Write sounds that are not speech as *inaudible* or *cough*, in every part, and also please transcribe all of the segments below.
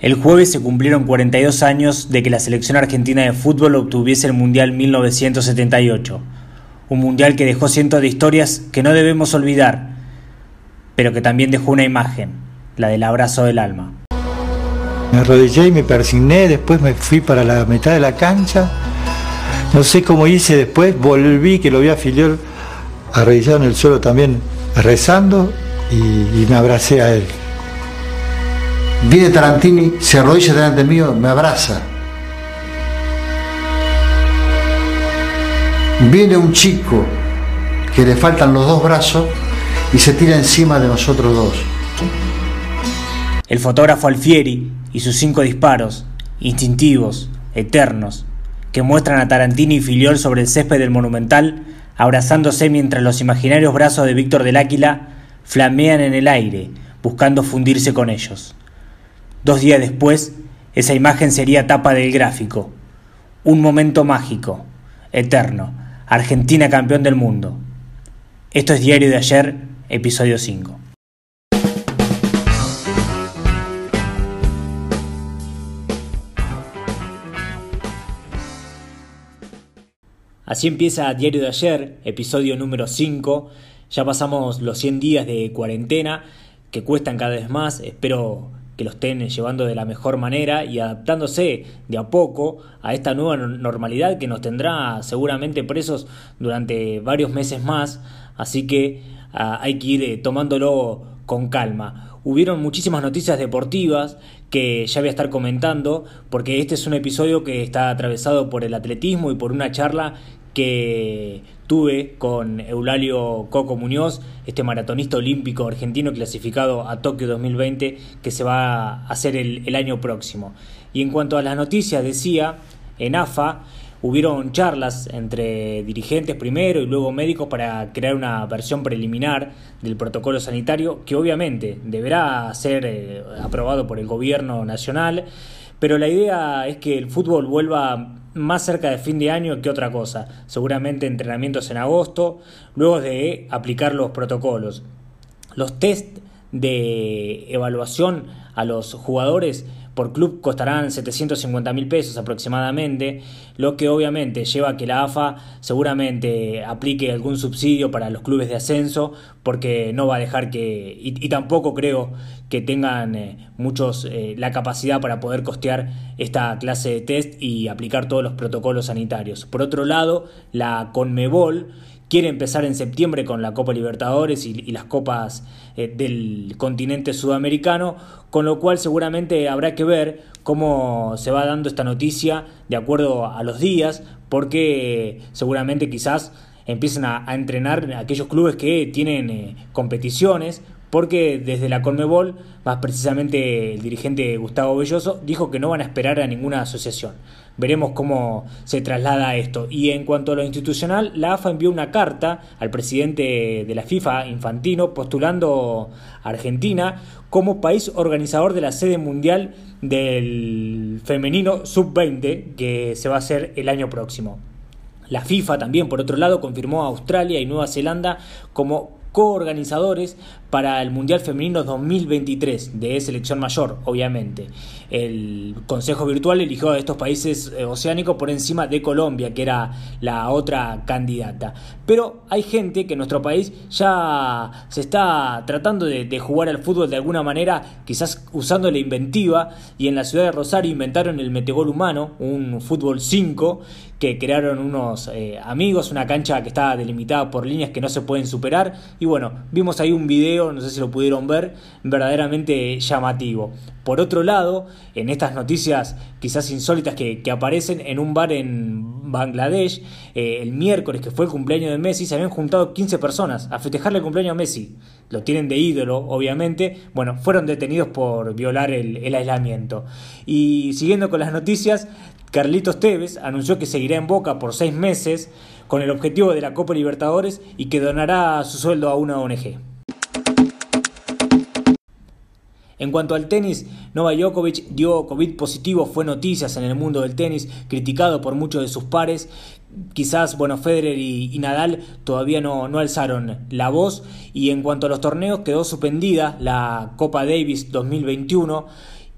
El jueves se cumplieron 42 años de que la selección argentina de fútbol obtuviese el Mundial 1978, un mundial que dejó cientos de historias que no debemos olvidar, pero que también dejó una imagen, la del abrazo del alma. Me arrodillé y me persigné, después me fui para la mitad de la cancha, no sé cómo hice después, volví, que lo vi a Filiol arrodillado en el suelo también rezando y, y me abracé a él. Viene Tarantini, se arrodilla delante mío, me abraza. Viene un chico que le faltan los dos brazos y se tira encima de nosotros dos. El fotógrafo Alfieri y sus cinco disparos, instintivos, eternos, que muestran a Tarantini y Filiol sobre el césped del Monumental, abrazándose mientras los imaginarios brazos de Víctor del Áquila flamean en el aire, buscando fundirse con ellos. Dos días después, esa imagen sería tapa del gráfico. Un momento mágico, eterno. Argentina campeón del mundo. Esto es Diario de ayer, episodio 5. Así empieza Diario de ayer, episodio número 5. Ya pasamos los 100 días de cuarentena que cuestan cada vez más. Espero que lo estén llevando de la mejor manera y adaptándose de a poco a esta nueva normalidad que nos tendrá seguramente presos durante varios meses más, así que ah, hay que ir eh, tomándolo con calma. Hubieron muchísimas noticias deportivas que ya voy a estar comentando porque este es un episodio que está atravesado por el atletismo y por una charla que tuve con Eulalio Coco Muñoz, este maratonista olímpico argentino clasificado a Tokio 2020 que se va a hacer el, año próximo. Y en cuanto a las noticias, decía, en AFA hubieron charlas entre dirigentes primero y luego médicos para crear una versión preliminar del protocolo sanitario que obviamente deberá ser eh, aprobado por el gobierno nacional, pero la idea es que el fútbol vuelva más cerca de fin de año que otra cosa. Seguramente entrenamientos en agosto, luego de aplicar los protocolos. Los test de evaluación a los jugadores por club costarán 750 mil pesos aproximadamente, lo que obviamente lleva a que la AFA seguramente aplique algún subsidio para los clubes de ascenso, porque no va a dejar que, y, tampoco creo que tengan eh, muchos eh, la capacidad para poder costear esta clase de test y aplicar todos los protocolos sanitarios. Por otro lado, la Conmebol quiere empezar en septiembre con la Copa Libertadores y, las copas eh, del continente sudamericano, con lo cual seguramente habrá que ver cómo se va dando esta noticia de acuerdo a los días, porque seguramente quizás empiecen a, entrenar aquellos clubes que tienen eh, competiciones, porque desde la Conmebol, más precisamente el dirigente Gustavo Belloso, dijo que no van a esperar a ninguna asociación. Veremos cómo se traslada esto. Y en cuanto a lo institucional, la AFA envió una carta al presidente de la FIFA, Infantino, postulando a Argentina como país organizador de la sede mundial del femenino sub-20 que se va a hacer el año próximo. La FIFA también, por otro lado, confirmó a Australia y Nueva Zelanda como coorganizadores para el Mundial Femenino 2023 de selección mayor, obviamente. El Consejo Virtual eligió a estos países eh, oceánicos por encima de Colombia, que era la otra candidata. Pero hay gente que en nuestro país ya se está tratando de, de jugar al fútbol de alguna manera, quizás usando la inventiva, y en la ciudad de Rosario inventaron el metegol humano, un fútbol 5, que crearon unos eh, amigos, una cancha que está delimitada por líneas que no se pueden superar. Y bueno, vimos ahí un video, no sé si lo pudieron ver, verdaderamente llamativo. Por otro lado, en estas noticias quizás insólitas que, aparecen en un bar en Bangladesh, eh, el miércoles que fue el cumpleaños de Messi, se habían juntado 15 personas a festejarle el cumpleaños a Messi. Lo tienen de ídolo, obviamente. Bueno, fueron detenidos por violar el, el aislamiento. Y siguiendo con las noticias, Carlitos Tevez anunció que seguirá en Boca por seis meses con el objetivo de la Copa Libertadores y que donará su sueldo a una ONG. En cuanto al tenis, Novak Djokovic dio COVID positivo, fue noticias en el mundo del tenis, criticado por muchos de sus pares. Quizás, bueno, Federer y, Nadal todavía no, no, alzaron la voz. Y en cuanto a los torneos, quedó suspendida la Copa Davis 2021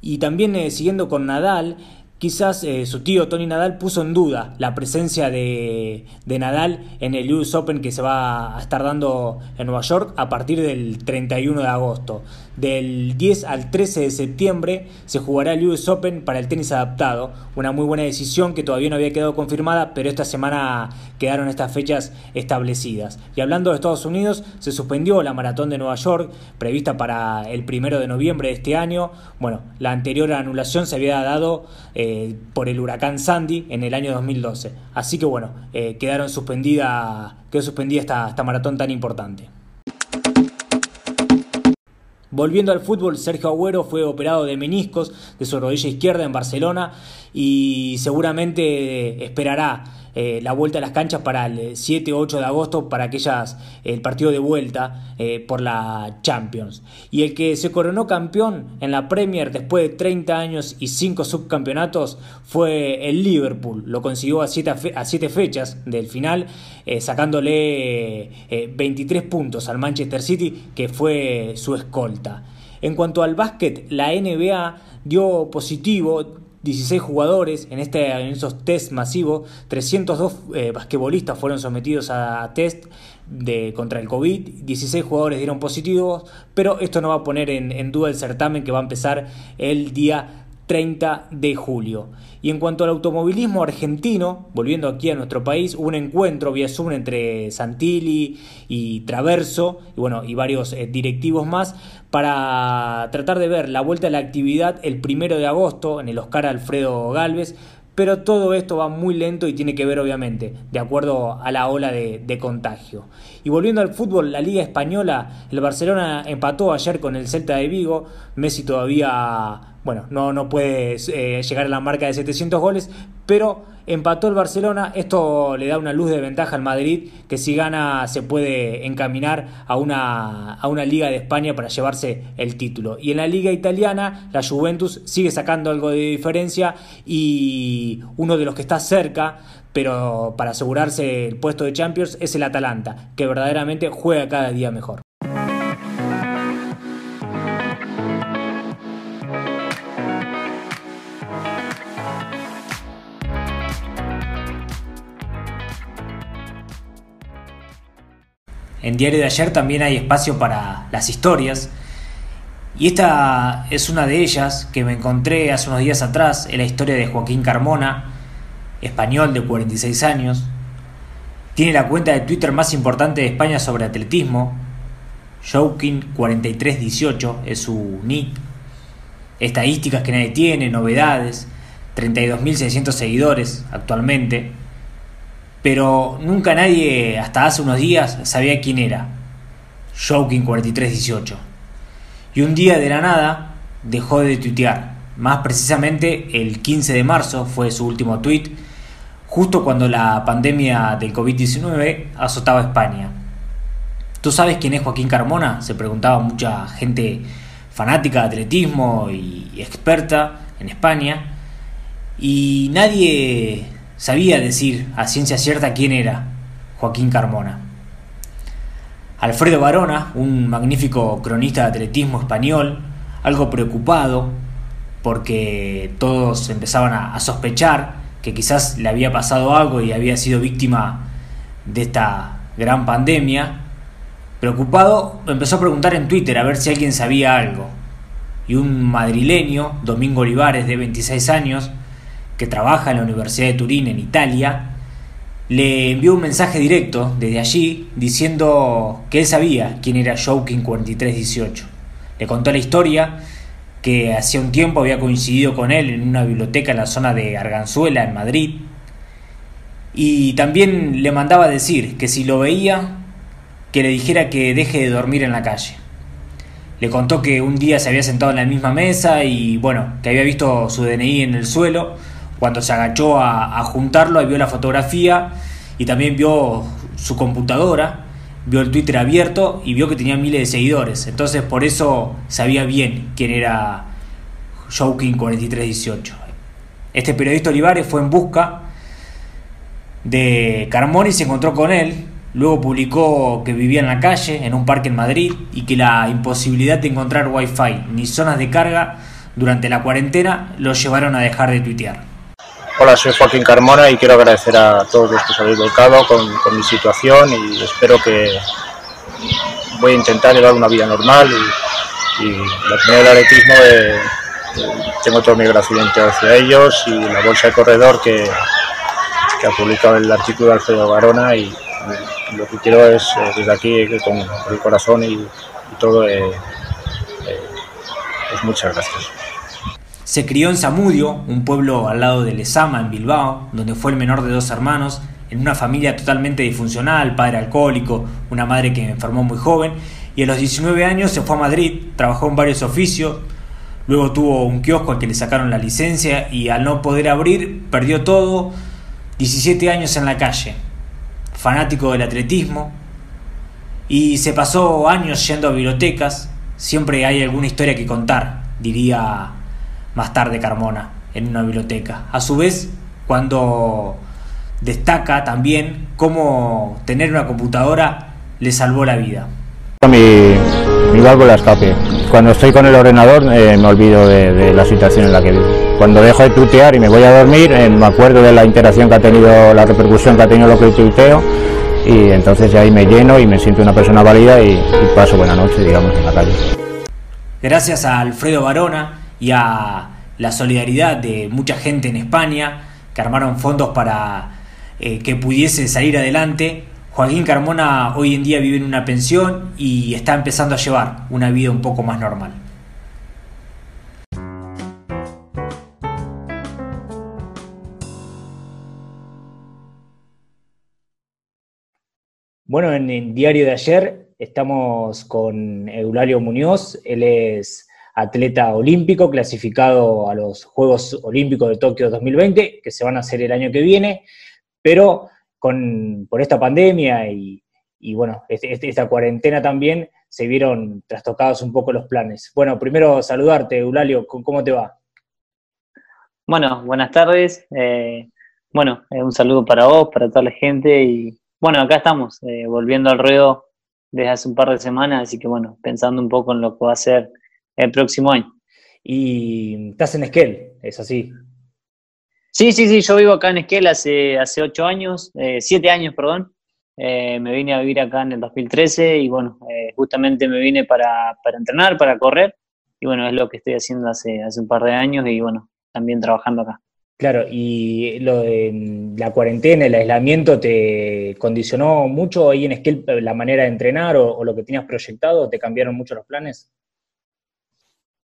Y también eh, siguiendo con Nadal, quizás eh, su tío Tony Nadal puso en duda la presencia de, Nadal en el US Open que se va a estar dando en Nueva York a partir del 31 de agosto. Del 10 al 13 de septiembre se jugará el US Open para el tenis adaptado, una muy buena decisión que todavía no había quedado confirmada, pero esta semana quedaron estas fechas establecidas. Y hablando de Estados Unidos, se suspendió la maratón de Nueva York, prevista para el primero de noviembre de este año. Bueno, la anterior anulación se había dado eh, por el huracán Sandy en el año 2012. Así que bueno, eh, quedaron suspendida, quedó suspendida esta, esta maratón tan importante. Volviendo al fútbol, Sergio Agüero fue operado de meniscos de su rodilla izquierda en Barcelona y seguramente esperará eh, la vuelta a las canchas para el 7 o 8 de agosto para aquellas el partido de vuelta eh, por la Champions. Y el que se coronó campeón en la Premier después de 30 años y 5 subcampeonatos fue el Liverpool. Lo consiguió a 7 a siete fechas del final, eh, sacándole 23 puntos al Manchester City, que fue su escolta. En cuanto al básquet, la NBA dio positivo 16 jugadores en, este, en esos test masivos, 302 eh, basquetbolistas fueron sometidos a test de, contra el COVID, 16 jugadores dieron positivos, pero esto no va a poner en, en duda el certamen que va a empezar el día 30 de julio. Y en cuanto al automovilismo argentino, volviendo aquí a nuestro país, hubo un encuentro vía Zoom entre Santilli y Traverso, y bueno, y varios eh, directivos más, para tratar de ver la vuelta a la actividad el primero de agosto en el Oscar Alfredo Galvez, pero todo esto va muy lento y tiene que ver obviamente de acuerdo a la ola de, contagio. Y volviendo al fútbol, la Liga Española, el Barcelona empató ayer con el Celta de Vigo, Messi todavía bueno, no, no puede eh, llegar a la marca de 700 goles, pero empató el Barcelona, esto le da una luz de ventaja al Madrid, que si gana se puede encaminar a una, a una Liga de España para llevarse el título. Y en la Liga Italiana, la Juventus sigue sacando algo de diferencia y uno de los que está cerca, pero para asegurarse el puesto de Champions, es el Atalanta, que verdaderamente juega cada día mejor. En Diario de ayer también hay espacio para las historias. Y esta es una de ellas que me encontré hace unos días atrás, en la historia de Joaquín Carmona, español de 46 años. Tiene la cuenta de Twitter más importante de España sobre atletismo. Joaquín4318 es su nick. Estadísticas que nadie tiene, novedades. 32.600 seguidores actualmente pero nunca nadie, hasta hace unos días, sabía quién era. Joking 4318. Y un día de la nada dejó de tuitear. Más precisamente el 15 de marzo fue su último tweet, justo cuando la pandemia del COVID-19 azotaba España. ¿Tú sabes quién es Joaquín Carmona? Se preguntaba mucha gente fanática de atletismo y experta en España. Y nadie sabía decir a ciencia cierta quién era Joaquín Carmona. Alfredo Barona, un magnífico cronista de atletismo español, algo preocupado porque todos empezaban a, sospechar que quizás le había pasado algo y había sido víctima de esta gran pandemia, preocupado empezó a preguntar en Twitter a ver si alguien sabía algo. Y un madrileño, Domingo Olivares, de 26 años, que trabaja en la Universidad de Turín en Italia, le envió un mensaje directo desde allí diciendo que él sabía quién era Joking 4318. Le contó la historia que hacía un tiempo había coincidido con él en una biblioteca en la zona de Arganzuela, en Madrid, y también le mandaba decir que si lo veía, que le dijera que deje de dormir en la calle. Le contó que un día se había sentado en la misma mesa y bueno, que había visto su DNI en el suelo cuando se agachó a, juntarlo, vio la fotografía y también vio su computadora, vio el Twitter abierto y vio que tenía miles de seguidores. Entonces por eso sabía bien quién era Joking4318. Este periodista Olivares fue en busca de Carmona y se encontró con él. Luego publicó que vivía en la calle, en un parque en Madrid, y que la imposibilidad de encontrar wifi ni zonas de carga durante la cuarentena lo llevaron a dejar de tuitear. Hola, soy Joaquín Carmona y quiero agradecer a todos los que os habéis volcado con, mi situación y espero que voy a intentar llevar una vida normal y, y la primera del atletismo eh, tengo todo mi agradecimiento hacia ellos y la bolsa de corredor que, que ha publicado el artículo de Alfredo Barona y, lo que quiero es eh, desde aquí con, el corazón y, todo eh, pues muchas gracias. Se crió en Zamudio, un pueblo al lado de Lezama, en Bilbao, donde fue el menor de dos hermanos, en una familia totalmente disfuncional, padre alcohólico, una madre que enfermó muy joven, y a los 19 años se fue a Madrid, trabajó en varios oficios, luego tuvo un kiosco al que le sacaron la licencia y al no poder abrir perdió todo, 17 años en la calle, fanático del atletismo, y se pasó años yendo a bibliotecas, siempre hay alguna historia que contar, diría más tarde Carmona en una biblioteca. A su vez, cuando destaca también cómo tener una computadora le salvó la vida. Mi, mi válvula escape. Cuando estoy con el ordenador eh, me olvido de, la situación en la que vivo. Cuando dejo de tuitear y me voy a dormir, eh, me acuerdo de la interacción que ha tenido, la repercusión que ha tenido lo que tuiteo y entonces ahí me lleno y me siento una persona válida y, y paso buena noche, digamos, en la calle. Gracias a Alfredo Barona, y a la solidaridad de mucha gente en España que armaron fondos para eh, que pudiese salir adelante. Joaquín Carmona hoy en día vive en una pensión y está empezando a llevar una vida un poco más normal. Bueno, en el diario de ayer estamos con Eulalio Muñoz, él es atleta olímpico clasificado a los Juegos Olímpicos de Tokio 2020, que se van a hacer el año que viene, pero con, por esta pandemia y, bueno, este, este, esta cuarentena también se vieron trastocados un poco los planes. Bueno, primero saludarte, Eulalio, ¿cómo te va? Bueno, buenas tardes. Eh, bueno, eh, un saludo para vos, para toda la gente y bueno, acá estamos, eh, volviendo al ruedo desde hace un par de semanas, así que bueno, pensando un poco en lo que va a ser el próximo año. Y estás en Esquel, es así. Sí, sí, sí, yo vivo acá en Esquel hace, hace ocho años, eh, siete años, perdón. Eh, me vine a vivir acá en el 2013 y bueno, eh, justamente me vine para, para, entrenar, para correr. Y bueno, es lo que estoy haciendo hace, hace un par de años y bueno, también trabajando acá. Claro, y lo de la cuarentena, el aislamiento, ¿te condicionó mucho ahí en Esquel la manera de entrenar o, o lo que tenías proyectado? ¿Te cambiaron mucho los planes?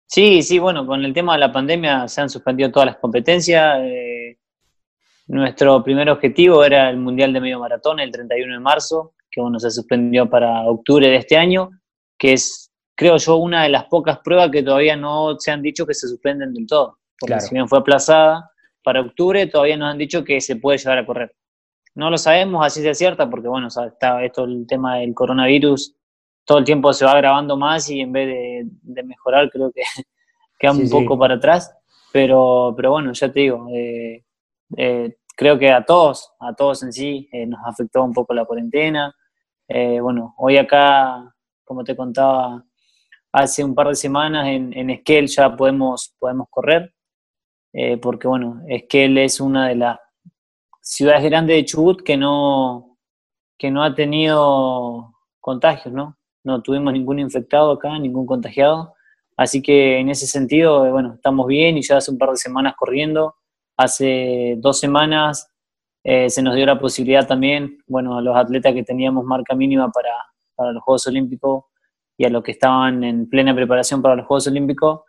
Sí, sí, bueno, con el tema de la pandemia se han suspendido todas las competencias. Eh, nuestro primer objetivo era el Mundial de Medio Maratón el 31 de marzo, que bueno, se suspendió para octubre de este año, que es, creo yo, una de las pocas pruebas que todavía no se han dicho que se suspenden del todo. Porque si bien fue aplazada para octubre, todavía nos han dicho que se puede llegar a correr. No lo sabemos, así se cierta, porque bueno, está esto el tema del coronavirus todo el tiempo se va agravando más y en vez de, mejorar creo que *laughs* queda un poco para atrás. Pero, pero bueno, ya te digo, eh, eh, creo que a todos, a todos en sí, eh, nos afectó un poco la cuarentena. bueno, hoy acá, como te contaba, hace un par de semanas en, en Esquel ya podemos, podemos correr, porque bueno, Esquel es una de las ciudades grandes de Chubut que no, que no ha tenido contagios, ¿no? No tuvimos ningún infectado acá, ningún contagiado. Así que en ese sentido, eh, bueno, estamos bien y ya hace un par de semanas corriendo. Hace dos semanas eh, se nos dio la posibilidad también, bueno, a los atletas que teníamos marca mínima para, para los Juegos Olímpicos y a los que estaban en plena preparación para los Juegos Olímpicos,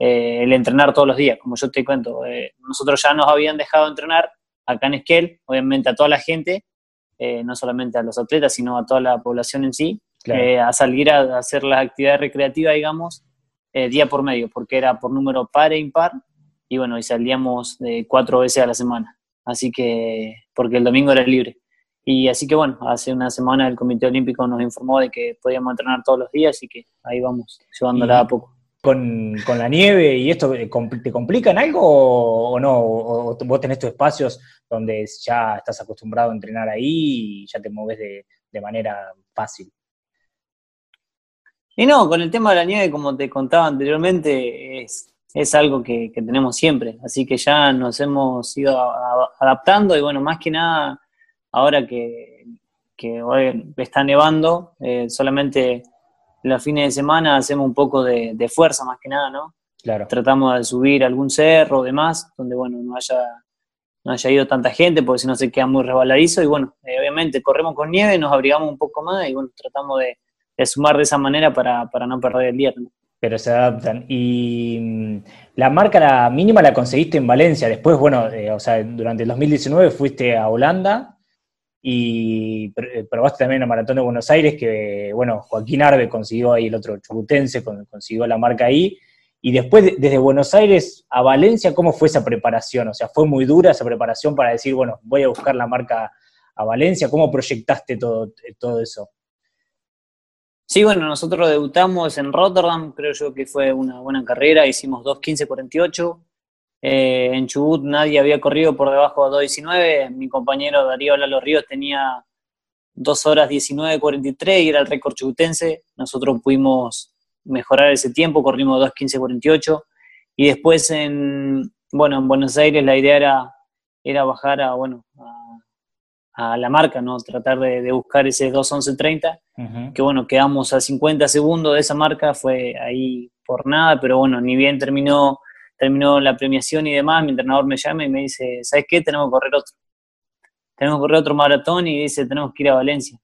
eh, el entrenar todos los días. Como yo te cuento, nosotros ya nos habían dejado entrenar acá en Esquel, obviamente a toda la gente, no solamente a los atletas, sino a toda la población en sí, eh, a salir a, hacer las actividades recreativas, digamos, eh, día por medio, porque era por número par e impar, y bueno, y salíamos cuatro veces a la semana, así que, porque el domingo era libre. Y así que bueno, hace una semana el Comité Olímpico nos informó de que podíamos entrenar todos los días, así que ahí vamos, llevándola a poco. Con, con, la nieve y esto, ¿te complican algo o, no? ¿O vos tenés tus espacios donde ya estás acostumbrado a entrenar ahí y ya te mueves de, de manera fácil? Y no, con el tema de la nieve, como te contaba anteriormente, es, es algo que, tenemos siempre, así que ya nos hemos ido adaptando y bueno, más que nada, ahora que, hoy está nevando, eh, solamente los fines de semana hacemos un poco de, fuerza más que nada, ¿no? Claro. Tratamos de subir algún cerro o demás, donde bueno, no haya, no haya ido tanta gente, porque si no se queda muy rebaladizo y bueno, eh, obviamente corremos con nieve, nos abrigamos un poco más y bueno, tratamos de, sumar de esa manera para, para no perder el día pero se adaptan. Y mm, la marca la mínima la conseguiste en Valencia. Después, bueno, eh, o sea, durante el 2019 fuiste a Holanda y eh, probaste también el Maratón de Buenos Aires, que, bueno, Joaquín Arbe consiguió ahí, el otro chubutense, consiguió la marca ahí. Y después, desde Buenos Aires a Valencia, ¿cómo fue esa preparación? O sea, ¿fue muy dura esa preparación para decir, bueno, voy a buscar la marca a Valencia? ¿Cómo proyectaste todo, todo eso? Sí, bueno, nosotros debutamos en Rotterdam, creo yo que fue una buena carrera, hicimos 2.15.48. Eh, en Chubut nadie había corrido por debajo de 2.19, mi compañero Darío Lalo Ríos tenía 2 horas 19.43 y era el récord chubutense. Nosotros pudimos mejorar ese tiempo, corrimos 2.15.48 y después en, bueno, en Buenos Aires la idea era, era bajar a, bueno, a, la marca, ¿no? Tratar de, de buscar ese 2.11.30 que bueno, quedamos a 50 segundos de esa marca, fue ahí por nada, pero bueno, ni bien terminó, terminó la premiación y demás, mi entrenador me llama y me dice, ¿sabes qué? Tenemos que correr otro. Tenemos que correr otro maratón y dice, tenemos que ir a Valencia.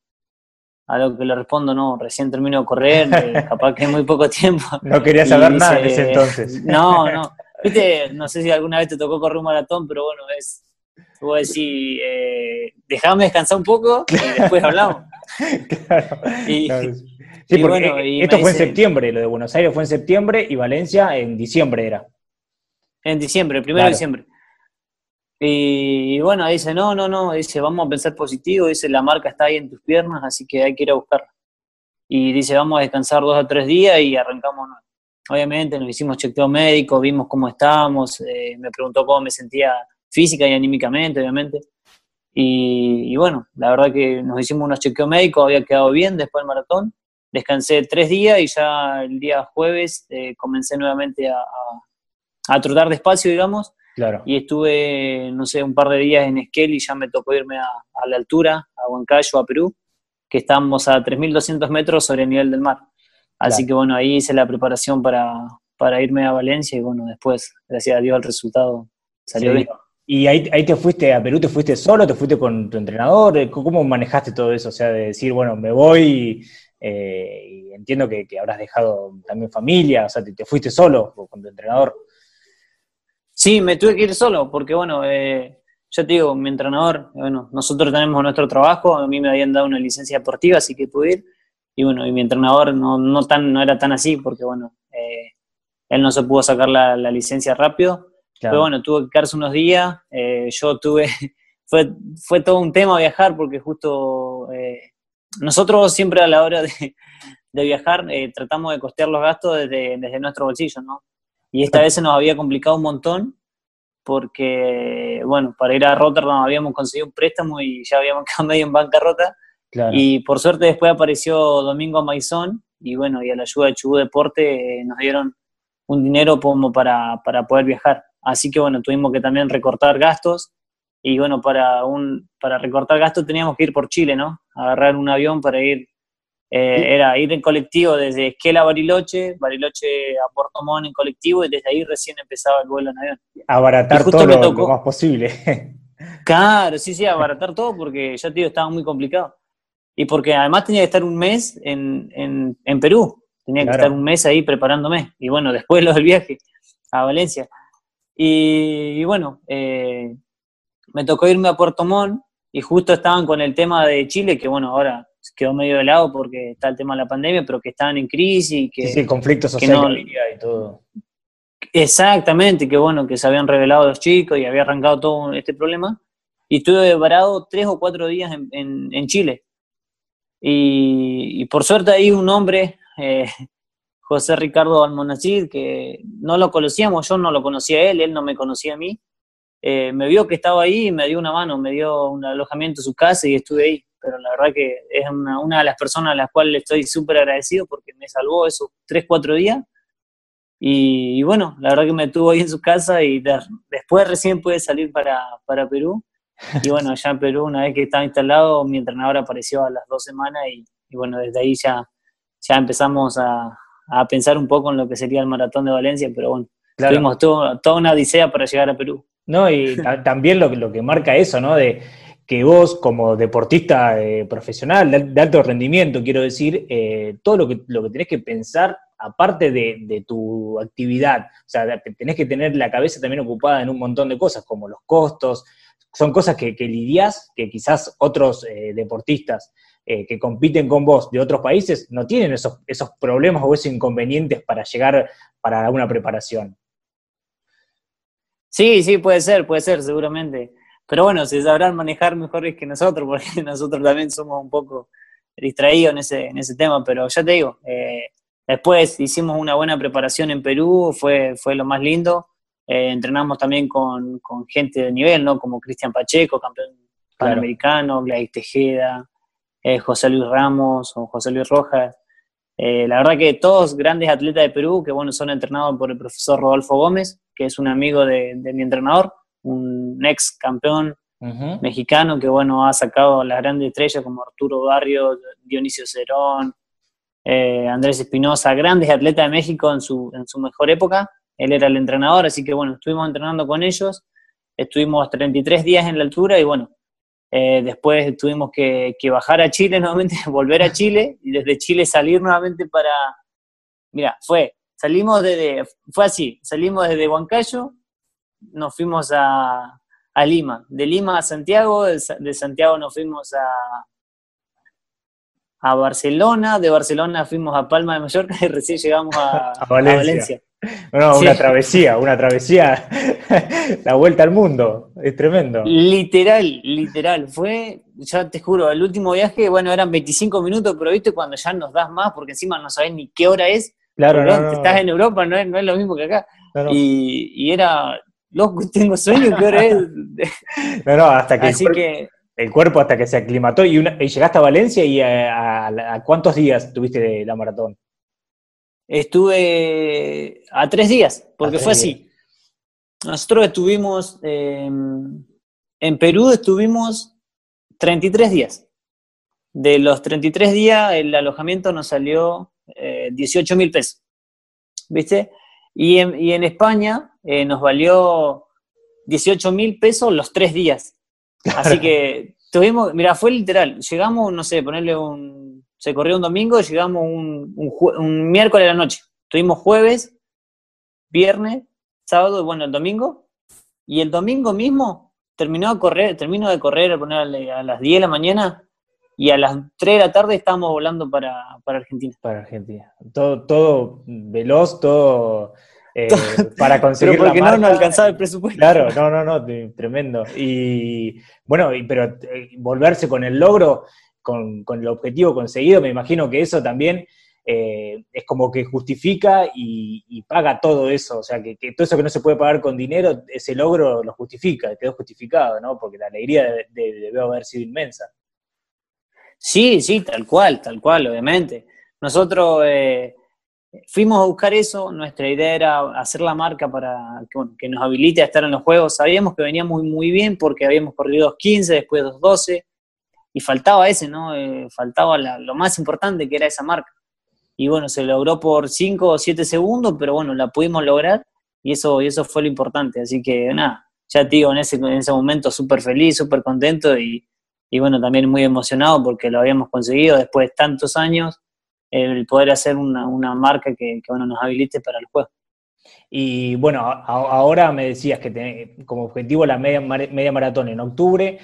A lo que le respondo, no, recién termino de correr, eh, *laughs* capaz que es muy poco tiempo. No quería saber nada en ese entonces. No, no. *laughs* Viste, no sé si alguna vez te tocó correr un maratón, pero bueno, es, voy a decir, eh, dejame descansar un poco y después hablamos. *laughs* claro, y, bueno, esto fue en septiembre, lo de Buenos Aires fue en septiembre y Valencia en diciembre era. En diciembre, el primero de diciembre. Y, bueno, dice, no, no, no, dice, vamos a pensar positivo, dice, la marca está ahí en tus piernas, así que hay que ir a buscarla. Y dice, vamos a descansar dos o tres días y arrancamos. Obviamente nos hicimos chequeo médico, vimos cómo estábamos, eh, me preguntó cómo me sentía física y anímicamente, obviamente. Y, bueno, la verdad que nos hicimos unos chequeos médicos, había quedado bien después del maratón. Descansé tres días y ya el día jueves eh, comencé nuevamente a, a, trotar despacio, digamos. Claro. Y estuve, no sé, un par de días en Esquel y ya me tocó irme a, a la altura, a Huancayo, a Perú, que estamos a 3.200 metros sobre el nivel del mar. Así que bueno, ahí hice la preparación para, para irme a Valencia y bueno, después, gracias a Dios, el resultado salió bien. ¿Y ahí, ahí te fuiste a Perú, te fuiste solo, te fuiste con tu entrenador? Eh, ¿Cómo manejaste todo eso? O sea, de decir, bueno, me voy eh, y entiendo que, habrás dejado también familia, o sea, te, fuiste solo con tu entrenador. Sí, me tuve que ir solo, porque bueno, eh, ya te digo, mi entrenador, bueno, nosotros tenemos nuestro trabajo, a mí me habían dado una licencia deportiva, así que pude ir, y bueno, y mi entrenador no, no, tan, no era tan así, porque bueno, él no se pudo sacar la licencia rápido, pero bueno, tuve que quedarse unos días. Eh, yo tuve, *laughs* fue, fue todo un tema viajar porque justo eh, nosotros siempre a la hora de, *laughs* viajar eh, tratamos de costear los gastos desde, desde nuestro bolsillo, ¿no? Y esta vez se nos había complicado un montón porque, bueno, para ir a Rotterdam habíamos conseguido un préstamo y ya habíamos *laughs* quedado medio en bancarrota. Y por suerte después apareció Domingo Maizón y bueno, y a la ayuda de Chubú Deporte nos dieron un dinero como para, para poder viajar. Así que bueno, tuvimos que también recortar gastos y bueno, para, un, para recortar gastos teníamos que ir por Chile, ¿no? Agarrar un avión para ir, eh, era ir en colectivo desde Esquela a Bariloche, Bariloche a Puerto Montt en colectivo y desde ahí recién empezaba el vuelo en avión. Abaratar todo lo, más posible. *laughs* claro, sí, sí, abaratar todo porque ya te digo, estaba muy complicado. Y porque además tenía que estar un mes en, en, en Perú, tenía que estar un mes ahí preparándome. Y bueno, después lo del viaje a Valencia. Y, bueno, eh, me tocó irme a Puerto Montt y justo estaban con el tema de Chile, que bueno, ahora quedó medio de lado porque está el tema de la pandemia, pero que estaban en crisis. Y que, sí, sí, conflictos sociales y todo. Exactamente, que bueno, que se habían revelado los chicos y había arrancado todo este problema. Y estuve varado tres o cuatro días en, en, Chile. Y, por suerte ahí un hombre eh, José Ricardo Almonacid, que no lo conocíamos, yo no lo conocía a él, él no me conocía a mí. Eh, me vio que estaba ahí y me dio una mano, me dio un alojamiento en su casa y estuve ahí. Pero la verdad que es una, de las personas a las cuales estoy súper agradecido porque me salvó esos tres, cuatro días. Y, bueno, la verdad que me tuvo ahí en su casa y después recién pude salir para, para Perú. Y bueno, allá en Perú, una vez que estaba instalado, mi entrenador apareció a las dos semanas y, bueno, desde ahí ya, ya empezamos a, a, pensar un poco en lo que sería el maratón de Valencia, pero bueno, tuvimos toda una odisea para llegar a Perú. No, y *laughs* también lo, lo que marca eso, ¿no? De que vos como deportista eh, profesional de, alto rendimiento, quiero decir, eh, todo lo que, lo que tenés que pensar aparte de, tu actividad, o sea, tenés que tener la cabeza también ocupada en un montón de cosas, como los costos, son cosas que, que lidias que quizás otros eh, deportistas que compiten con vos de otros países no tienen esos, esos problemas o esos inconvenientes para llegar para una preparación. Sí, sí, puede ser, puede ser, seguramente. Pero bueno, se sabrán manejar mejores que nosotros, *laughs* porque nosotros también somos un poco distraídos en ese, en ese tema, pero ya te digo, eh, después hicimos una buena preparación en Perú, fue, fue lo más lindo. Eh, entrenamos también con, con, gente de nivel, ¿no? Como Cristian Pacheco, campeón panamericano, Gladys Tejeda, eh, José Luis Ramos o José Luis Rojas. la verdad que todos grandes atletas de Perú, que bueno, son entrenados por el profesor Rodolfo Gómez, que es un amigo de, de mi entrenador un ex campeón mexicano que, bueno, ha sacado las grandes estrellas como Arturo Barrio, Dionisio Cerón, eh, Andrés Espinosa, grandes atletas de México en su, en su mejor época. Él era el entrenador, así que, bueno, estuvimos entrenando con ellos. Estuvimos 33 días en la altura y, bueno, eh, después tuvimos que, que, bajar a Chile *laughs* nuevamente, volver a Chile y desde Chile salir nuevamente para... Mira, fue, salimos desde, fue así, salimos desde Huancayo, nos fuimos a, Lima. De Lima a Santiago, de, Santiago nos fuimos a, a Barcelona, de Barcelona fuimos a Palma de Mallorca *laughs* y recién llegamos a, Valencia. Una travesía, una travesía, *laughs* la vuelta al mundo, es tremendo. Literal, literal, fue, ya te juro, el último viaje, bueno, eran 25 minutos, pero viste cuando ya nos das más, porque encima no sabes ni qué hora es, claro, no, estás en Europa, no es, no es, lo mismo que acá, y, y, era, loco, *laughs* tengo sueño, ¿qué hora es? *laughs* no, no, hasta que, Así el, que el cuerpo hasta que se aclimató y, llegaste a Valencia y a, cuántos días tuviste la maratón? Estuve a tres días, porque fue así. Nosotros estuvimos, em, en Perú estuvimos 33 días. De los 33 días, el alojamiento nos salió 18 eh, mil pesos. ¿Viste? Y en, y en España eh, nos valió 18 mil pesos los tres días. Así que tuvimos, mira, fue literal, llegamos, no sé, ponerle un, se corrió un domingo, llegamos un, un, miércoles a la noche. Tuvimos jueves, viernes, sábado y bueno, el domingo. Y el domingo mismo terminó de correr, terminó de correr a, a las 10 de la mañana y a las 3 de la tarde estábamos volando para, para Argentina. Para Argentina. Todo, todo veloz, todo eh, *laughs* para conseguir pero porque no nos alcanzaba el presupuesto. Claro, no, no, no, tremendo. Y bueno, pero eh, volverse con el logro, con, el objetivo conseguido, me imagino que eso también eh, es como que justifica y, paga todo eso. O sea, que, todo eso que no se puede pagar con dinero, ese logro lo justifica, quedó justificado, ¿no? Porque la alegría debe haber sido inmensa. Sí, sí, tal cual, tal cual, obviamente. Nosotros fuimos a buscar eso, nuestra idea era hacer la marca para que, nos habilite a estar en los juegos. Sabíamos que veníamos muy, bien porque habíamos corrido 2.15, después 2.12, y faltaba ese, ¿no? Eh, faltaba lo más importante que era esa marca. Y bueno, se logró por 5 o 7 segundos, pero bueno, la pudimos lograr y eso, y eso fue lo importante. Así que nada, ya te digo, en ese, en ese momento súper feliz, súper contento y, y bueno, también muy emocionado porque lo habíamos conseguido después de tantos años el poder hacer una, marca que, bueno, nos habilite para el juego. Y bueno, ahora me decías que como objetivo la media, media maratón en octubre,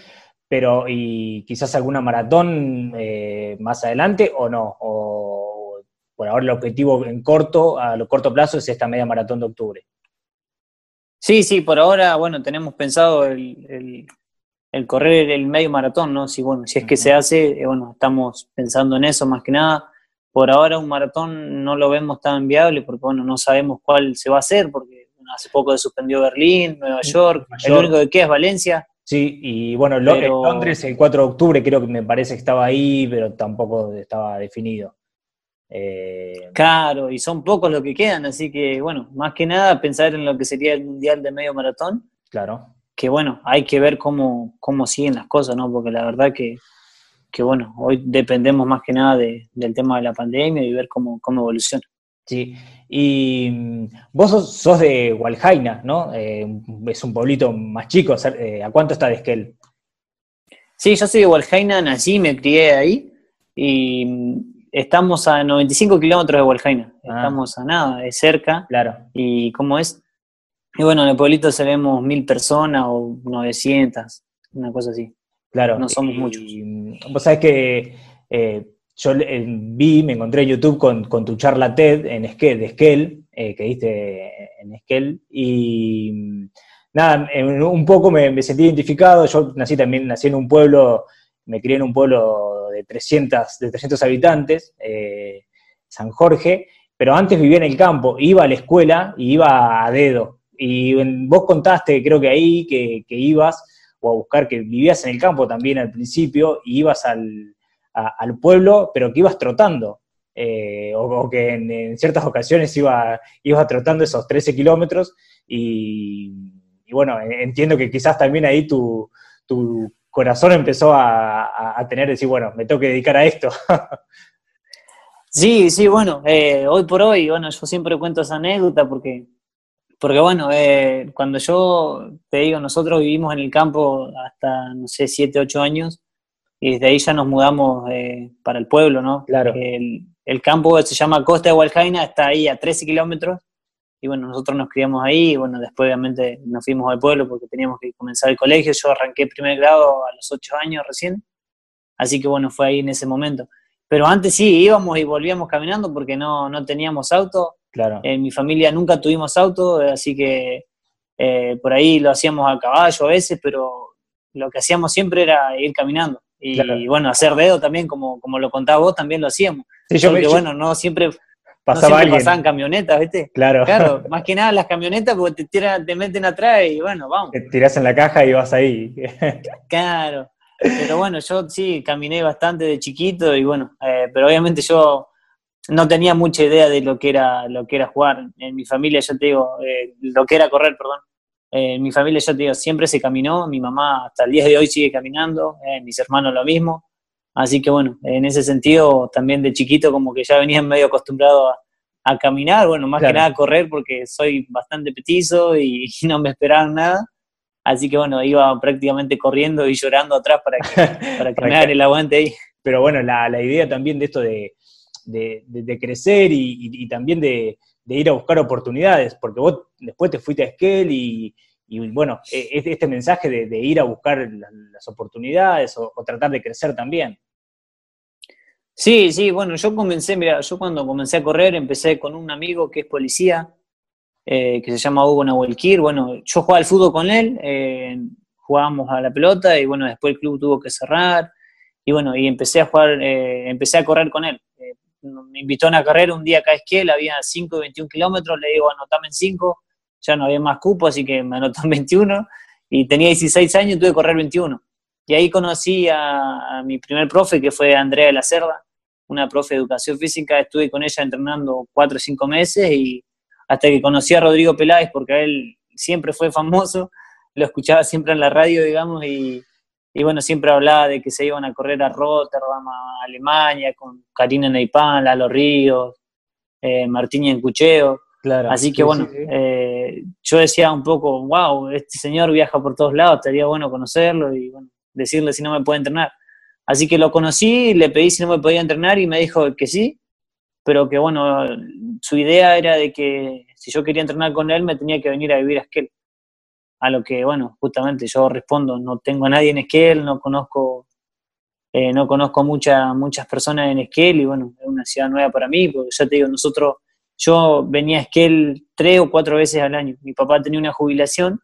pero y quizás alguna maratón eh, más adelante o no, o por ahora el objetivo en corto, a lo corto plazo es esta media maratón de octubre. Sí, sí, por ahora, bueno, tenemos pensado el, correr el medio maratón, ¿no? Si, bueno, si es que se hace, eh, bueno, estamos pensando en eso más que nada por ahora un maratón no lo vemos tan viable porque bueno, no sabemos cuál se va a hacer, porque hace poco se suspendió Berlín, Nueva York, el único que queda es Valencia. Sí, y bueno, Londres el 4 de octubre creo que me parece que estaba ahí, pero tampoco estaba definido. Eh, claro, y son pocos los que quedan, así que bueno, más que nada pensar en lo que sería el Mundial de Medio Maratón. Claro. Que bueno, hay que ver cómo, cómo siguen las cosas, ¿no? Porque la verdad que, que bueno, hoy dependemos más que nada del tema de la pandemia y ver cómo, cómo evoluciona. Sí, y mm, vos sos, de Hualjaina, ¿no? Eh, es un pueblito más chico, eh, ¿a cuánto está de Esquel? Sí, yo soy de Hualjaina, nací, me crié ahí y mm, estamos a 95 kilómetros de Hualjaina, ah. estamos a nada, de cerca. Claro. ¿Y cómo es? Y bueno, en el pueblito seremos mil personas o 900, una cosa así. Claro. No somos muchos. Mm, vos sabés que eh, yo eh, vi, me encontré en YouTube con, tu charla TED en Esquel, de Esquel, eh, que diste en Esquel, y mm, nada, un poco me, sentí identificado, yo nací también, nací en un pueblo, me crié en un pueblo de 300, de 300 habitantes, eh, San Jorge, pero antes vivía en el campo, iba a la escuela y iba a dedo, y vos contaste, creo que ahí, que, que ibas, o a buscar, que vivías en el campo también al principio, y ibas al al pueblo, pero que ibas trotando. Eh, o, que en, ciertas ocasiones iba, ibas trotando esos 13 kilómetros y, bueno, entiendo que quizás también ahí tu, corazón empezó a, tener, decir, bueno, me tengo que dedicar a esto. *laughs* Sí, sí, bueno, eh, hoy por hoy, bueno, yo siempre cuento esa anécdota porque, porque bueno, eh, cuando yo te digo, nosotros vivimos en el campo hasta, no sé, 7, 8 años, y desde ahí ya nos mudamos eh, para el pueblo, ¿no? Claro. El, el, campo se llama Costa de Hualjaina, está ahí a 13 kilómetros, y bueno, nosotros nos criamos ahí, y bueno, después obviamente nos fuimos al pueblo porque teníamos que comenzar el colegio, yo arranqué primer grado a los 8 años recién, así que bueno, fue ahí en ese momento. Pero antes sí, íbamos y volvíamos caminando porque no, no teníamos auto, claro. en mi familia nunca tuvimos auto, así que eh, por ahí lo hacíamos a caballo a veces, pero lo que hacíamos siempre era ir caminando. Y, bueno, hacer dedo también, como, como lo contabas vos, también lo hacíamos. Sí, yo, Porque bueno, no siempre, pasaba no pasaban camionetas, ¿viste? Claro. Claro, más que nada las camionetas porque te, tiran, te meten atrás y bueno, vamos. Te tirás en la caja y vas ahí. *laughs* claro. Pero bueno, yo sí caminé bastante de chiquito y bueno, eh, pero obviamente yo no tenía mucha idea de lo que era lo que era jugar. En mi familia, yo te digo, eh, lo que era correr, perdón. Eh, mi familia, ya te digo, siempre se caminó, mi mamá hasta el día de hoy sigue caminando, eh, mis hermanos lo mismo. Así que bueno, en ese sentido, también de chiquito como que ya venía medio acostumbrado a, caminar, bueno, más que nada a correr porque soy bastante petizo *laughs* y, no me esperaban nada. Así que bueno, iba prácticamente corriendo y llorando atrás para que, *laughs* para que me hagan el aguante ahí. Pero bueno, la, la idea también de esto de, de, de, crecer y, y también de, de ir a buscar oportunidades, porque vos después te fuiste a Esquel y, bueno, e, este mensaje de, ir a buscar las oportunidades o, tratar de crecer también. Sí, sí, bueno, yo comencé, mira, yo cuando comencé a correr empecé con un amigo que es policía, eh, que se llama Hugo Nahuelquir, bueno, yo jugaba al fútbol con él, eh, jugábamos a la pelota y bueno, después el club tuvo que cerrar y bueno, y empecé a jugar, eh, empecé a correr con él me invitó a una carrera un día acá a Esquiel, había 5 y 21 kilómetros, le digo, anotame en 5, ya no había más cupo, así que me anotó en 21, y tenía 16 años y tuve que correr 21. Y ahí conocí a, mi primer profe, que fue Andrea de la Cerda, una profe de educación física, estuve con ella entrenando 4 o 5 meses, y hasta que conocí a Rodrigo Peláez, porque él siempre fue famoso, lo escuchaba siempre en la radio, digamos, y, y bueno, siempre hablaba de que se iban a correr a Rotterdam, a Alemania, con Karina Neipan, Lalo Ríos, eh, Martín Encucheo. Claro, Así que bueno, eh, yo decía un poco, wow, este señor viaja por todos lados, estaría bueno conocerlo y bueno, decirle si no me puede entrenar. Así que lo conocí, le pedí si no me podía entrenar y me dijo que sí, pero que bueno, su idea era de que si yo quería entrenar con él me tenía que venir a vivir a Esquel a lo que, bueno, justamente yo respondo, no tengo a nadie en Esquel, no conozco, eh, no conozco mucha, muchas personas en Esquel y bueno, es una ciudad nueva para mí, porque ya te digo, nosotros, yo venía a Esquel tres o cuatro veces al año, mi papá tenía una jubilación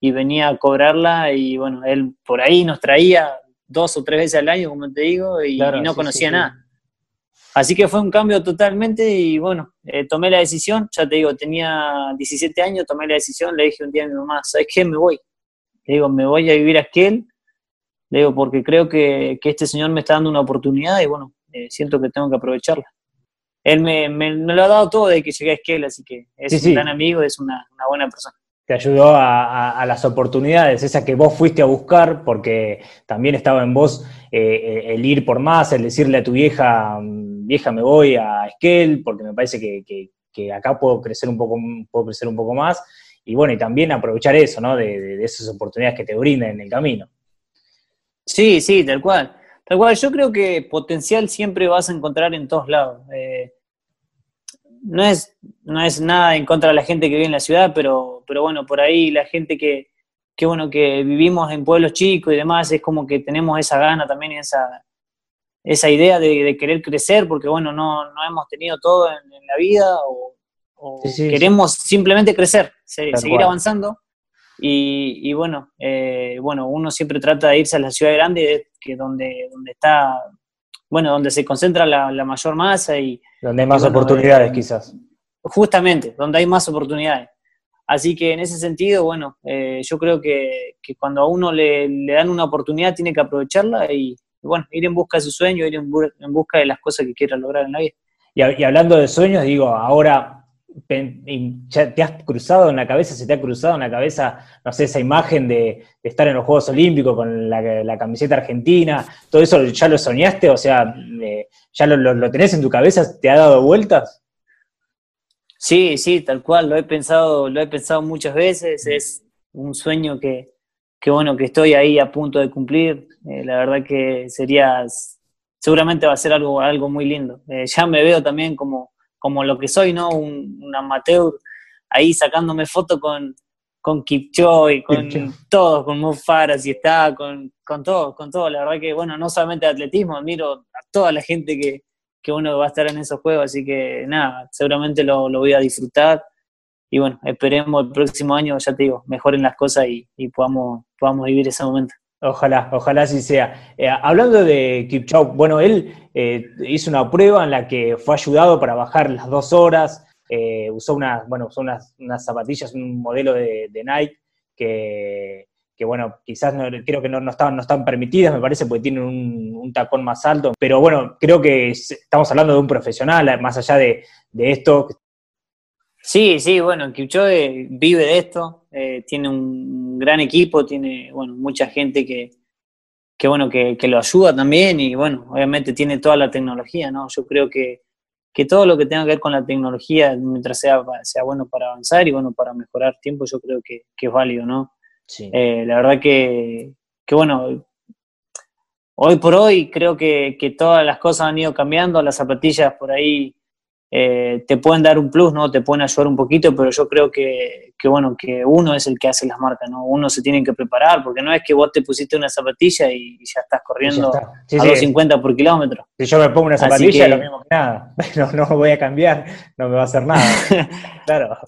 y venía a cobrarla y bueno, él por ahí nos traía dos o tres veces al año, como te digo, y, no conocía nada. Así que fue un cambio totalmente y bueno, eh, tomé la decisión, ya te digo, tenía 17 años, tomé la decisión, le dije un día a mi mamá, ¿sabes qué? Me voy. Le digo, me voy a vivir a Esquel, le digo, porque creo que, este señor me está dando una oportunidad y bueno, eh, siento que tengo que aprovecharla. él me, me, lo ha dado todo de que llegué a Esquel, así que es un gran amigo, es una, buena persona. Te ayudó a, las oportunidades, esas que vos fuiste a buscar, porque también estaba en vos eh, el ir por más, el decirle a tu vieja, vieja me voy a Esquel, porque me parece que, acá puedo crecer un poco, puedo crecer un poco más, y bueno, y también aprovechar eso, ¿no? De, esas oportunidades que te brindan en el camino. Sí, sí, tal cual. Tal cual, yo creo que potencial siempre vas a encontrar en todos lados. Eh, no, es, no es nada en contra de la gente que vive en la ciudad, pero, pero bueno, por ahí la gente que, que, bueno, que vivimos en pueblos chicos y demás, es como que tenemos esa gana también y esa, esa idea de, querer crecer, porque bueno, no, no hemos tenido todo en, la vida o, queremos simplemente crecer, seguir avanzando. Y, y bueno, eh, bueno, uno siempre trata de irse a la ciudad grande, que donde, donde está, bueno, donde se concentra la, la mayor masa y... Donde hay más oportunidades, eh, quizás. Justamente, donde hay más oportunidades. Así que en ese sentido, bueno, eh, yo creo que, que, cuando a uno le, le, dan una oportunidad tiene que aprovecharla y, bueno, ir en busca de su sueño, ir en, busca de las cosas que quiera lograr en la vida. Y, y hablando de sueños, digo, ahora ¿Te has cruzado en la cabeza, se te ha cruzado en la cabeza, no sé, esa imagen de, estar en los Juegos Olímpicos con la, camiseta argentina? ¿Todo eso ya lo soñaste? O sea, eh, ¿ya lo, tenés en tu cabeza? ¿Te ha dado vueltas? Sí, sí, tal cual, lo he pensado, lo he pensado muchas veces, es un sueño que, bueno, que estoy ahí a punto de cumplir. Eh, la verdad que sería, seguramente va a ser algo, algo muy lindo. Eh, ya me veo también como como lo que soy, ¿no? Un, amateur ahí sacándome foto con, con Kipchoge, con todos, con Mufara, si está, con, con todo, con todo. La verdad que, bueno, no solamente de atletismo, admiro a toda la gente que, que uno va a estar en esos juegos, así que nada, seguramente lo, lo, voy a disfrutar. Y bueno, esperemos el próximo año, ya te digo, mejoren las cosas y, y podamos, podamos vivir ese momento. Ojalá, ojalá así sea. Eh, hablando de Kipchoge, bueno, él eh, hizo una prueba en la que fue ayudado para bajar las dos horas, eh, usó unas, bueno, usó unas, unas, zapatillas, un modelo de, Nike que, que, bueno, quizás no, creo que no, no, están, no están permitidas, me parece, porque tienen un, tacón más alto, pero bueno, creo que estamos hablando de un profesional, más allá de, de esto, Sí, sí, bueno, Kipchoge vive de esto, eh, tiene un gran equipo, tiene, bueno, mucha gente que, que bueno, que, lo ayuda también y, bueno, obviamente tiene toda la tecnología, ¿no? Yo creo que, que todo lo que tenga que ver con la tecnología, mientras sea, sea bueno para avanzar y, bueno, para mejorar tiempo, yo creo que, es válido, ¿no? Sí. Eh, la verdad que, que, bueno, hoy por hoy creo que, que todas las cosas han ido cambiando, las zapatillas por ahí eh, te pueden dar un plus, ¿no? Te pueden ayudar un poquito, pero yo creo que, bueno, que uno es el que hace las marcas, ¿no? Uno se tiene que preparar, porque no es que vos te pusiste una zapatilla y, ya estás corriendo a 250 por kilómetro. Si yo me pongo una zapatilla, lo mismo que nada. *laughs* No, no voy a cambiar, no me va a hacer nada. *laughs* claro.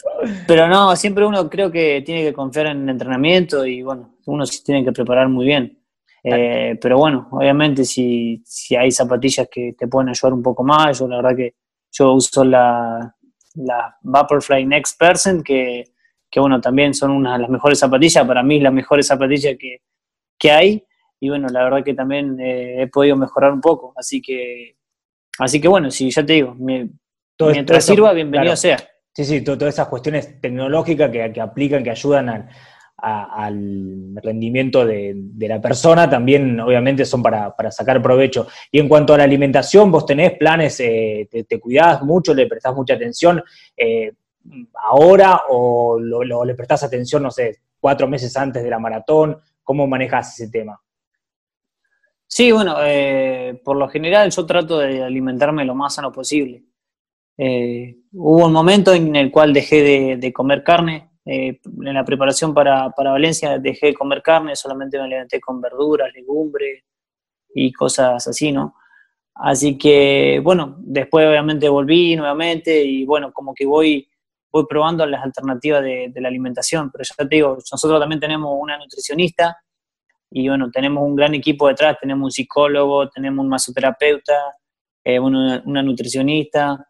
Pero no, siempre uno creo que tiene que confiar en el entrenamiento y, bueno, uno se tiene que preparar muy bien. Eh, pero bueno, obviamente si, si hay zapatillas que te pueden ayudar un poco más, yo la verdad que yo uso la, la Vaporfly Next Person, que, que, bueno, también son una de las mejores zapatillas, para mí las mejores zapatillas que, que hay. Y bueno, la verdad que también eh, he podido mejorar un poco. Así que, así que bueno, si ya te digo, mientras sirva, bienvenido sea. Sí, sí, todas esas cuestiones tecnológicas que, que aplican, que ayudan a, al rendimiento de, la persona, también obviamente son para, sacar provecho. Y en cuanto a la alimentación, vos tenés planes, eh, te, cuidás mucho, le prestás mucha atención eh, ahora o le prestás atención, no sé, cuatro meses antes de la maratón, ¿cómo manejas ese tema? Sí, bueno, eh, por lo general yo trato de alimentarme lo más sano posible. hubo un momento en el cual dejé de comer carne, eh, en la preparación para, para, Valencia dejé de comer carne, solamente me alimenté con verduras, legumbres y cosas así, ¿no? Así que, bueno, después obviamente volví nuevamente y bueno, como que voy, voy probando las alternativas de, la alimentación, pero ya te digo, nosotros también tenemos una nutricionista y bueno, tenemos un gran equipo detrás, tenemos un psicólogo, tenemos un masoterapeuta, eh, una, nutricionista,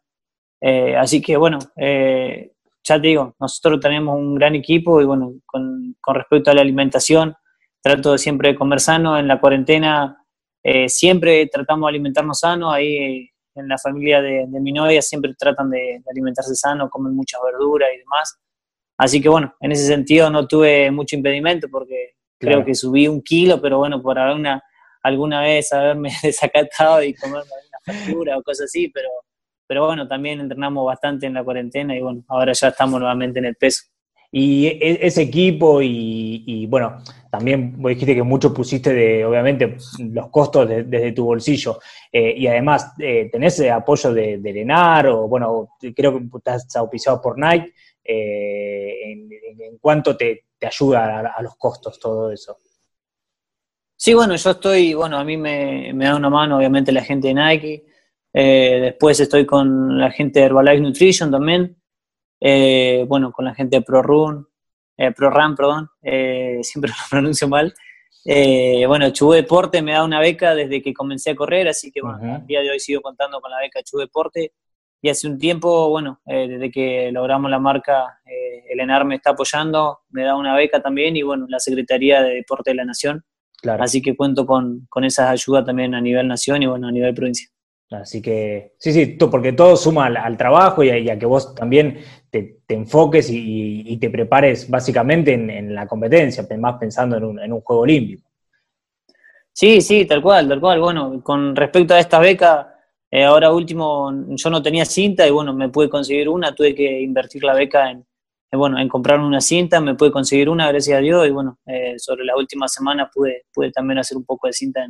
eh, así que bueno, eh, ya te digo, nosotros tenemos un gran equipo y bueno, con, respecto a la alimentación, trato de siempre de comer sano. En la cuarentena eh, siempre tratamos de alimentarnos sano, ahí en la familia de, mi novia siempre tratan de, alimentarse sano, comen muchas verduras y demás. Así que bueno, en ese sentido no tuve mucho impedimento porque creo que subí un kilo, pero bueno, por alguna, alguna vez haberme *laughs* desacatado y comerme alguna factura o cosas así, pero, pero bueno, también entrenamos bastante en la cuarentena y bueno, ahora ya estamos nuevamente en el peso. Y e, ese equipo y, bueno, también vos dijiste que mucho pusiste de, obviamente, los costos desde tu bolsillo. Eh, y además, eh, ¿tenés apoyo de, Lenar o, bueno, creo que estás auspiciado por Nike? Eh, en, cuánto te, ayuda a, los costos todo eso? Sí, bueno, yo estoy, bueno, a mí me, da una mano obviamente la gente de Nike, después estoy con la gente de Herbalife Nutrition también, eh, bueno, con la gente de ProRun, eh, ProRun, perdón, eh, *laughs* siempre lo pronuncio mal. Eh, bueno, Chubut Deporte me da una beca desde que comencé a correr, así que bueno, el día de hoy sigo contando con la beca Chubut Deporte. Y hace un tiempo, bueno, desde que logramos la marca, el ENAR me está apoyando, me da una beca también y bueno, la Secretaría de Deporte de la Nación. Claro. Así que cuento con, con esas ayudas también a nivel nación y bueno, a nivel provincia. Así que, sí, sí, porque todo suma al, trabajo y a, que vos también te, enfoques y, te prepares básicamente en, la competencia, más pensando en un, juego olímpico. Sí, sí, tal cual, tal cual. Bueno, con respecto a esta beca, eh, ahora último, yo no tenía cinta y bueno, me pude conseguir una, tuve que invertir la beca en, bueno, en comprar una cinta, me pude conseguir una, gracias a Dios, y bueno, eh, sobre las últimas semanas pude, pude también hacer un poco de cinta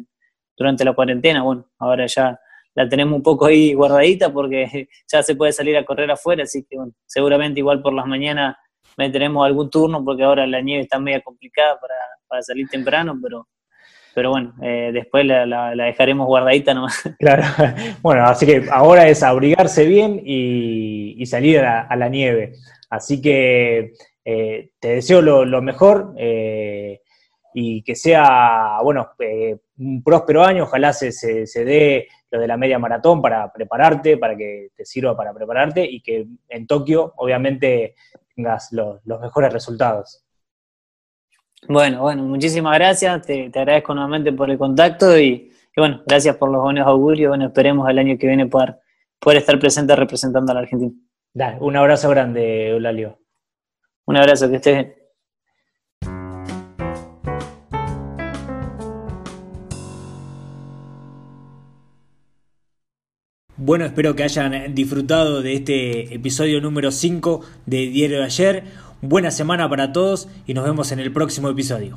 durante la cuarentena, bueno, ahora ya la tenemos un poco ahí guardadita porque *laughs* ya se puede salir a correr afuera, así que bueno, seguramente igual por las mañanas meteremos algún turno porque ahora la nieve está media complicada para, para salir temprano, pero, pero bueno, eh, después la, dejaremos guardadita nomás. *laughs* Claro, bueno, así que ahora es abrigarse bien y, salir a la, nieve. Así que eh, te deseo lo, mejor. Eh, y que sea, bueno, un próspero año, ojalá se, se dé lo de la media maratón para prepararte, para que te sirva para prepararte y que en Tokio obviamente tengas los, mejores resultados. Bueno, bueno, muchísimas gracias, te, agradezco nuevamente por el contacto y, bueno, gracias por los buenos augurios, bueno, esperemos el año que viene poder, poder estar presente representando a la Argentina. Dale, un abrazo grande, Eulalio. Un abrazo, que estés bien. Bueno, espero que hayan disfrutado de este episodio número 5 de Diario de ayer. Buena semana para todos y nos vemos en el próximo episodio.